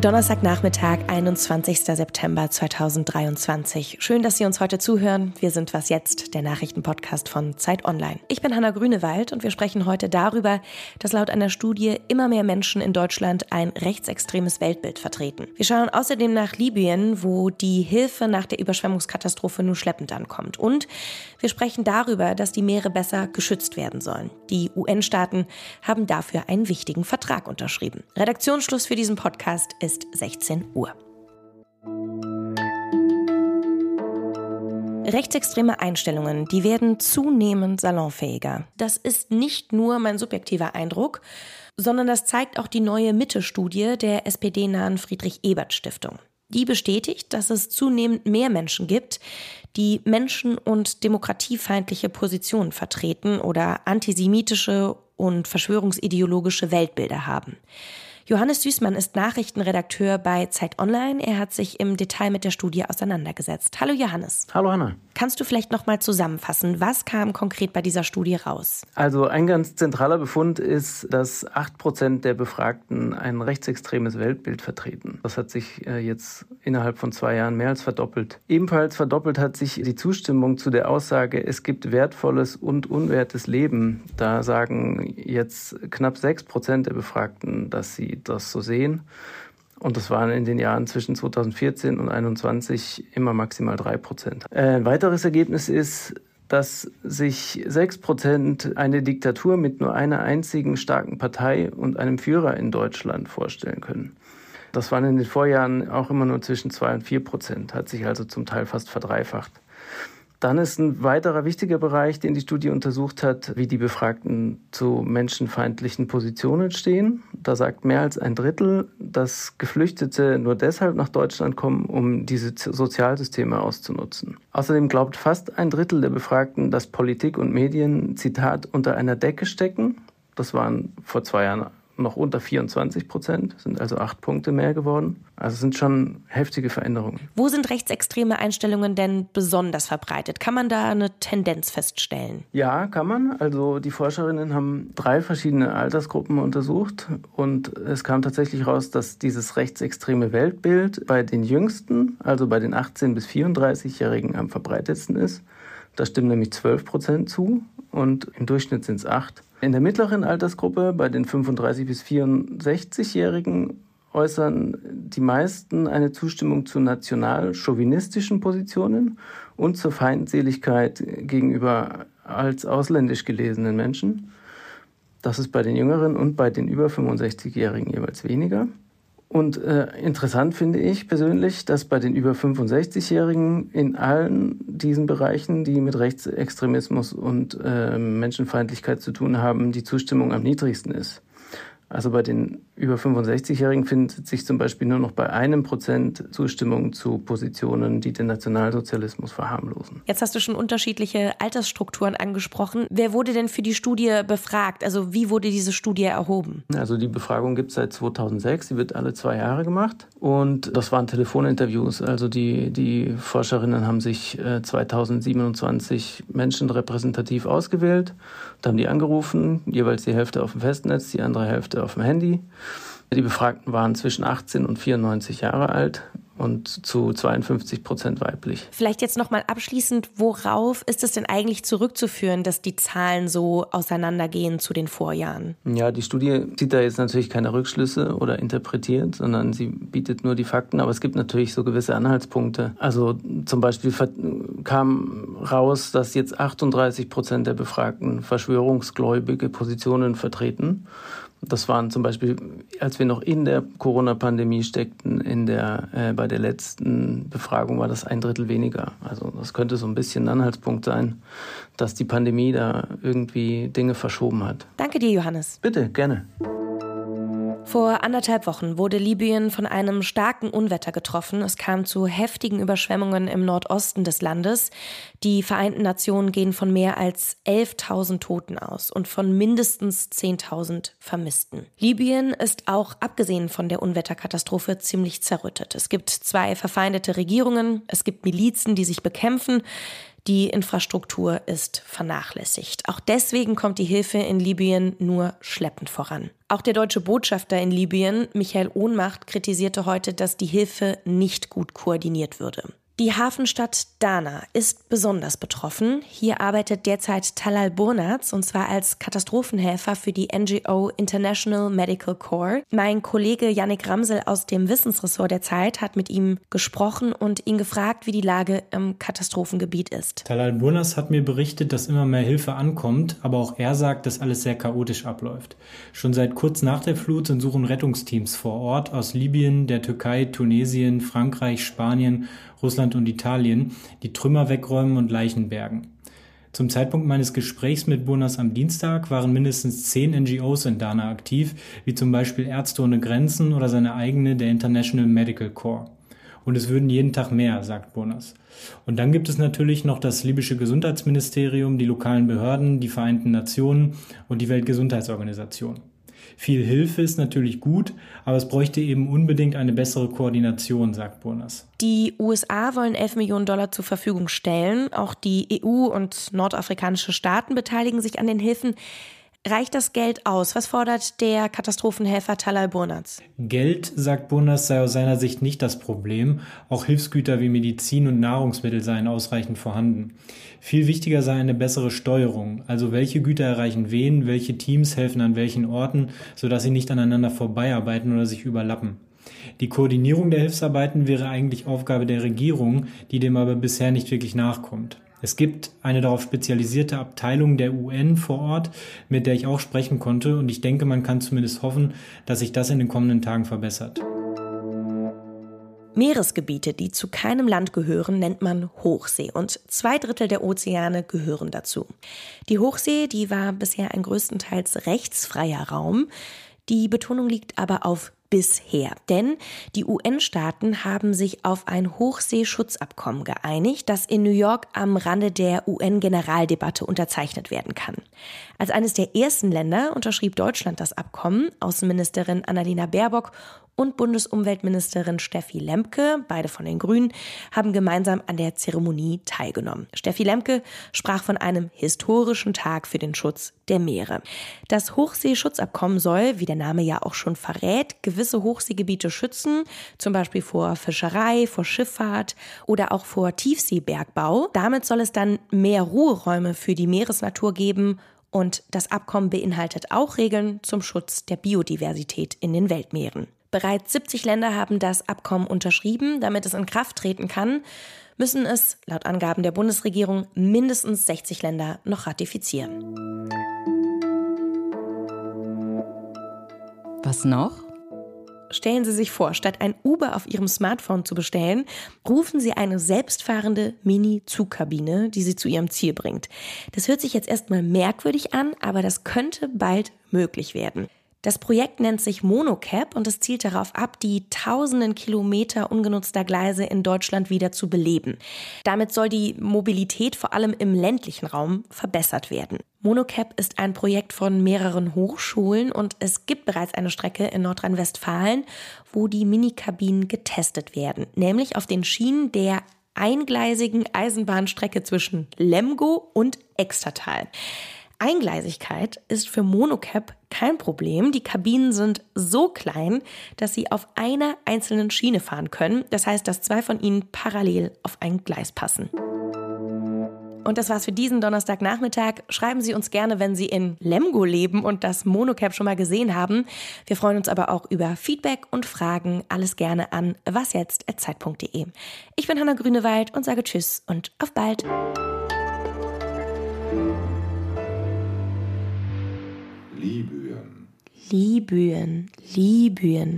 Donnerstagnachmittag, 21. September 2023. Schön, dass Sie uns heute zuhören. Wir sind Was Jetzt, der Nachrichtenpodcast von Zeit Online. Ich bin Hanna Grünewald und wir sprechen heute darüber, dass laut einer Studie immer mehr Menschen in Deutschland ein rechtsextremes Weltbild vertreten. Wir schauen außerdem nach Libyen, wo die Hilfe nach der Überschwemmungskatastrophe nur schleppend ankommt. Und wir sprechen darüber, dass die Meere besser geschützt werden sollen. Die UN-Staaten haben dafür einen wichtigen Vertrag unterschrieben. Redaktionsschluss für diesen Podcast ist ist 16 Uhr. Rechtsextreme Einstellungen, die werden zunehmend salonfähiger. Das ist nicht nur mein subjektiver Eindruck, sondern das zeigt auch die neue Mitte-Studie der SPD-nahen Friedrich-Ebert-Stiftung. Die bestätigt, dass es zunehmend mehr Menschen gibt, die menschen- und demokratiefeindliche Positionen vertreten oder antisemitische und verschwörungsideologische Weltbilder haben. Johannes Süßmann ist Nachrichtenredakteur bei Zeit Online. Er hat sich im Detail mit der Studie auseinandergesetzt. Hallo Johannes. Hallo Hanna. Kannst du vielleicht noch mal zusammenfassen, was kam konkret bei dieser Studie raus? Also ein ganz zentraler Befund ist, dass 8% der Befragten ein rechtsextremes Weltbild vertreten. Das hat sich äh, jetzt innerhalb von zwei Jahren mehr als verdoppelt. Ebenfalls verdoppelt hat sich die Zustimmung zu der Aussage, es gibt wertvolles und unwertes Leben. Da sagen jetzt knapp 6% der Befragten, dass sie das so sehen. Und das waren in den Jahren zwischen 2014 und 2021 immer maximal drei Prozent. Ein weiteres Ergebnis ist, dass sich sechs Prozent eine Diktatur mit nur einer einzigen starken Partei und einem Führer in Deutschland vorstellen können. Das waren in den Vorjahren auch immer nur zwischen zwei und vier Prozent, hat sich also zum Teil fast verdreifacht. Dann ist ein weiterer wichtiger Bereich, den die Studie untersucht hat, wie die Befragten zu menschenfeindlichen Positionen stehen. Da sagt mehr als ein Drittel, dass Geflüchtete nur deshalb nach Deutschland kommen, um diese Sozialsysteme auszunutzen. Außerdem glaubt fast ein Drittel der Befragten, dass Politik und Medien, Zitat, unter einer Decke stecken. Das waren vor zwei Jahren noch unter 24 Prozent, sind also acht Punkte mehr geworden. Also sind schon heftige Veränderungen. Wo sind rechtsextreme Einstellungen denn besonders verbreitet? Kann man da eine Tendenz feststellen? Ja, kann man. Also die Forscherinnen haben drei verschiedene Altersgruppen untersucht und es kam tatsächlich raus, dass dieses rechtsextreme Weltbild bei den Jüngsten, also bei den 18 bis 34-Jährigen am verbreitetsten ist. Da stimmen nämlich 12 Prozent zu und im Durchschnitt sind es acht. In der mittleren Altersgruppe, bei den 35 bis 64-Jährigen, äußern die meisten eine Zustimmung zu national-chauvinistischen Positionen und zur Feindseligkeit gegenüber als ausländisch gelesenen Menschen. Das ist bei den Jüngeren und bei den über 65-Jährigen jeweils weniger. Und äh, interessant finde ich persönlich, dass bei den über 65-Jährigen in allen diesen Bereichen, die mit Rechtsextremismus und äh, Menschenfeindlichkeit zu tun haben, die Zustimmung am niedrigsten ist. Also bei den über 65-Jährigen findet sich zum Beispiel nur noch bei einem Prozent Zustimmung zu Positionen, die den Nationalsozialismus verharmlosen. Jetzt hast du schon unterschiedliche Altersstrukturen angesprochen. Wer wurde denn für die Studie befragt? Also wie wurde diese Studie erhoben? Also die Befragung gibt es seit 2006. Sie wird alle zwei Jahre gemacht. Und das waren Telefoninterviews. Also die, die Forscherinnen haben sich 2027 äh, Menschen repräsentativ ausgewählt, da haben die angerufen, jeweils die Hälfte auf dem Festnetz, die andere Hälfte auf dem Handy. Die Befragten waren zwischen 18 und 94 Jahre alt und zu 52 Prozent weiblich. Vielleicht jetzt noch mal abschließend, worauf ist es denn eigentlich zurückzuführen, dass die Zahlen so auseinandergehen zu den Vorjahren? Ja, die Studie zieht da jetzt natürlich keine Rückschlüsse oder interpretiert, sondern sie bietet nur die Fakten. Aber es gibt natürlich so gewisse Anhaltspunkte. Also zum Beispiel kam raus, dass jetzt 38 Prozent der Befragten verschwörungsgläubige Positionen vertreten. Das waren zum Beispiel, als wir noch in der Corona-Pandemie steckten, in der, äh, bei der letzten Befragung war das ein Drittel weniger. Also das könnte so ein bisschen ein Anhaltspunkt sein, dass die Pandemie da irgendwie Dinge verschoben hat. Danke dir, Johannes. Bitte, gerne. Vor anderthalb Wochen wurde Libyen von einem starken Unwetter getroffen. Es kam zu heftigen Überschwemmungen im Nordosten des Landes. Die Vereinten Nationen gehen von mehr als 11.000 Toten aus und von mindestens 10.000 Vermissten. Libyen ist auch abgesehen von der Unwetterkatastrophe ziemlich zerrüttet. Es gibt zwei verfeindete Regierungen, es gibt Milizen, die sich bekämpfen. Die Infrastruktur ist vernachlässigt. Auch deswegen kommt die Hilfe in Libyen nur schleppend voran. Auch der deutsche Botschafter in Libyen, Michael Ohnmacht, kritisierte heute, dass die Hilfe nicht gut koordiniert würde. Die Hafenstadt Dana ist besonders betroffen. Hier arbeitet derzeit Talal Burnatz und zwar als Katastrophenhelfer für die NGO International Medical Corps. Mein Kollege Yannick Ramsel aus dem Wissensressort der Zeit hat mit ihm gesprochen und ihn gefragt, wie die Lage im Katastrophengebiet ist. Talal Burnatz hat mir berichtet, dass immer mehr Hilfe ankommt, aber auch er sagt, dass alles sehr chaotisch abläuft. Schon seit kurz nach der Flut sind Such- und Rettungsteams vor Ort aus Libyen, der Türkei, Tunesien, Frankreich, Spanien Russland und Italien, die Trümmer wegräumen und Leichen bergen. Zum Zeitpunkt meines Gesprächs mit Burnas am Dienstag waren mindestens zehn NGOs in Dana aktiv, wie zum Beispiel Ärzte ohne Grenzen oder seine eigene, der International Medical Corps. Und es würden jeden Tag mehr, sagt Burnas. Und dann gibt es natürlich noch das libysche Gesundheitsministerium, die lokalen Behörden, die Vereinten Nationen und die Weltgesundheitsorganisation. Viel Hilfe ist natürlich gut, aber es bräuchte eben unbedingt eine bessere Koordination, sagt Burnas. Die USA wollen 11 Millionen Dollar zur Verfügung stellen. Auch die EU und nordafrikanische Staaten beteiligen sich an den Hilfen. Reicht das Geld aus? Was fordert der Katastrophenhelfer Talal Burnatz? Geld, sagt Burnatz, sei aus seiner Sicht nicht das Problem. Auch Hilfsgüter wie Medizin und Nahrungsmittel seien ausreichend vorhanden. Viel wichtiger sei eine bessere Steuerung, also welche Güter erreichen wen, welche Teams helfen an welchen Orten, sodass sie nicht aneinander vorbeiarbeiten oder sich überlappen. Die Koordinierung der Hilfsarbeiten wäre eigentlich Aufgabe der Regierung, die dem aber bisher nicht wirklich nachkommt. Es gibt eine darauf spezialisierte Abteilung der UN vor Ort, mit der ich auch sprechen konnte und ich denke, man kann zumindest hoffen, dass sich das in den kommenden Tagen verbessert. Meeresgebiete, die zu keinem Land gehören, nennt man Hochsee und zwei Drittel der Ozeane gehören dazu. Die Hochsee, die war bisher ein größtenteils rechtsfreier Raum. Die Betonung liegt aber auf bisher. Denn die UN-Staaten haben sich auf ein Hochseeschutzabkommen geeinigt, das in New York am Rande der UN-Generaldebatte unterzeichnet werden kann. Als eines der ersten Länder unterschrieb Deutschland das Abkommen. Außenministerin Annalena Baerbock und Bundesumweltministerin Steffi Lemke, beide von den Grünen, haben gemeinsam an der Zeremonie teilgenommen. Steffi Lemke sprach von einem historischen Tag für den Schutz der Meere. Das Hochseeschutzabkommen soll, wie der Name ja auch schon verrät, gewisse Hochseegebiete schützen, zum Beispiel vor Fischerei, vor Schifffahrt oder auch vor Tiefseebergbau. Damit soll es dann mehr Ruheräume für die Meeresnatur geben und das Abkommen beinhaltet auch Regeln zum Schutz der Biodiversität in den Weltmeeren. Bereits 70 Länder haben das Abkommen unterschrieben. Damit es in Kraft treten kann, müssen es laut Angaben der Bundesregierung mindestens 60 Länder noch ratifizieren. Was noch? Stellen Sie sich vor, statt ein Uber auf Ihrem Smartphone zu bestellen, rufen Sie eine selbstfahrende Mini-Zugkabine, die Sie zu Ihrem Ziel bringt. Das hört sich jetzt erstmal merkwürdig an, aber das könnte bald möglich werden. Das Projekt nennt sich Monocap und es zielt darauf ab, die tausenden Kilometer ungenutzter Gleise in Deutschland wieder zu beleben. Damit soll die Mobilität vor allem im ländlichen Raum verbessert werden. Monocap ist ein Projekt von mehreren Hochschulen und es gibt bereits eine Strecke in Nordrhein-Westfalen, wo die Minikabinen getestet werden, nämlich auf den Schienen der eingleisigen Eisenbahnstrecke zwischen Lemgo und Extertal. Eingleisigkeit ist für Monocap kein Problem. Die Kabinen sind so klein, dass sie auf einer einzelnen Schiene fahren können. Das heißt, dass zwei von ihnen parallel auf ein Gleis passen. Und das war's für diesen Donnerstagnachmittag. Schreiben Sie uns gerne, wenn Sie in Lemgo leben und das Monocap schon mal gesehen haben. Wir freuen uns aber auch über Feedback und Fragen. Alles gerne an wasjetzt.zeit.de. Ich bin Hanna Grünewald und sage Tschüss und auf bald. Libyen. Libyen, Libyen.